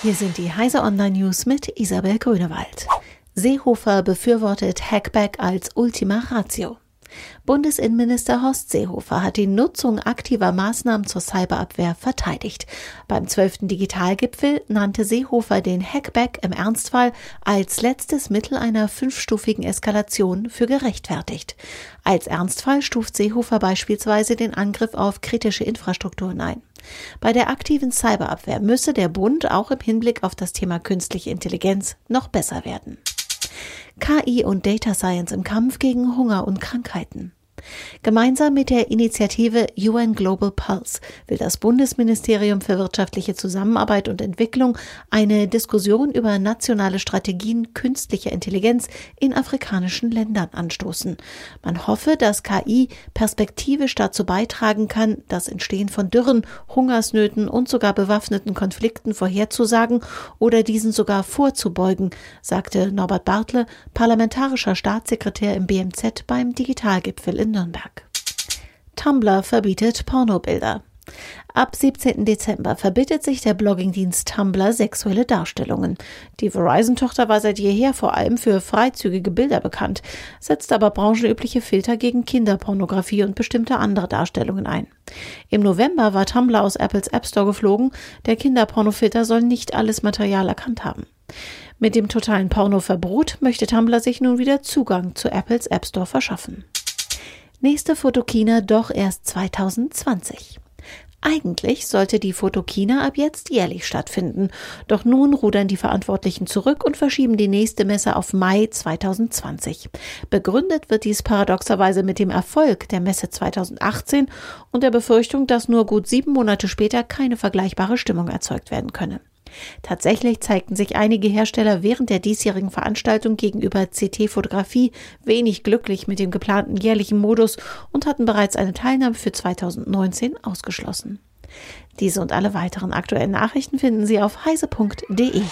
Hier sind die Heise Online News mit Isabel Grünewald. Seehofer befürwortet Hackback als Ultima Ratio. Bundesinnenminister Horst Seehofer hat die Nutzung aktiver Maßnahmen zur Cyberabwehr verteidigt. Beim 12. Digitalgipfel nannte Seehofer den Hackback im Ernstfall als letztes Mittel einer fünfstufigen Eskalation für gerechtfertigt. Als Ernstfall stuft Seehofer beispielsweise den Angriff auf kritische Infrastrukturen ein. Bei der aktiven Cyberabwehr müsse der Bund auch im Hinblick auf das Thema künstliche Intelligenz noch besser werden. KI und Data Science im Kampf gegen Hunger und Krankheiten. Gemeinsam mit der Initiative UN Global Pulse will das Bundesministerium für wirtschaftliche Zusammenarbeit und Entwicklung eine Diskussion über nationale Strategien künstlicher Intelligenz in afrikanischen Ländern anstoßen. Man hoffe, dass KI perspektivisch dazu beitragen kann, das Entstehen von Dürren, Hungersnöten und sogar bewaffneten Konflikten vorherzusagen oder diesen sogar vorzubeugen, sagte Norbert Bartle, parlamentarischer Staatssekretär im BMZ beim Digitalgipfel in Nürnberg. Tumblr verbietet Pornobilder. Ab 17. Dezember verbietet sich der Bloggingdienst Tumblr sexuelle Darstellungen. Die Verizon-Tochter war seit jeher vor allem für freizügige Bilder bekannt, setzt aber branchenübliche Filter gegen Kinderpornografie und bestimmte andere Darstellungen ein. Im November war Tumblr aus Apples App Store geflogen. Der Kinderpornofilter soll nicht alles Material erkannt haben. Mit dem totalen Pornoverbot möchte Tumblr sich nun wieder Zugang zu Apples App Store verschaffen. Nächste Fotokina doch erst 2020. Eigentlich sollte die Fotokina ab jetzt jährlich stattfinden, doch nun rudern die Verantwortlichen zurück und verschieben die nächste Messe auf Mai 2020. Begründet wird dies paradoxerweise mit dem Erfolg der Messe 2018 und der Befürchtung, dass nur gut sieben Monate später keine vergleichbare Stimmung erzeugt werden könne. Tatsächlich zeigten sich einige Hersteller während der diesjährigen Veranstaltung gegenüber CT-Fotografie wenig glücklich mit dem geplanten jährlichen Modus und hatten bereits eine Teilnahme für 2019 ausgeschlossen. Diese und alle weiteren aktuellen Nachrichten finden Sie auf heise.de.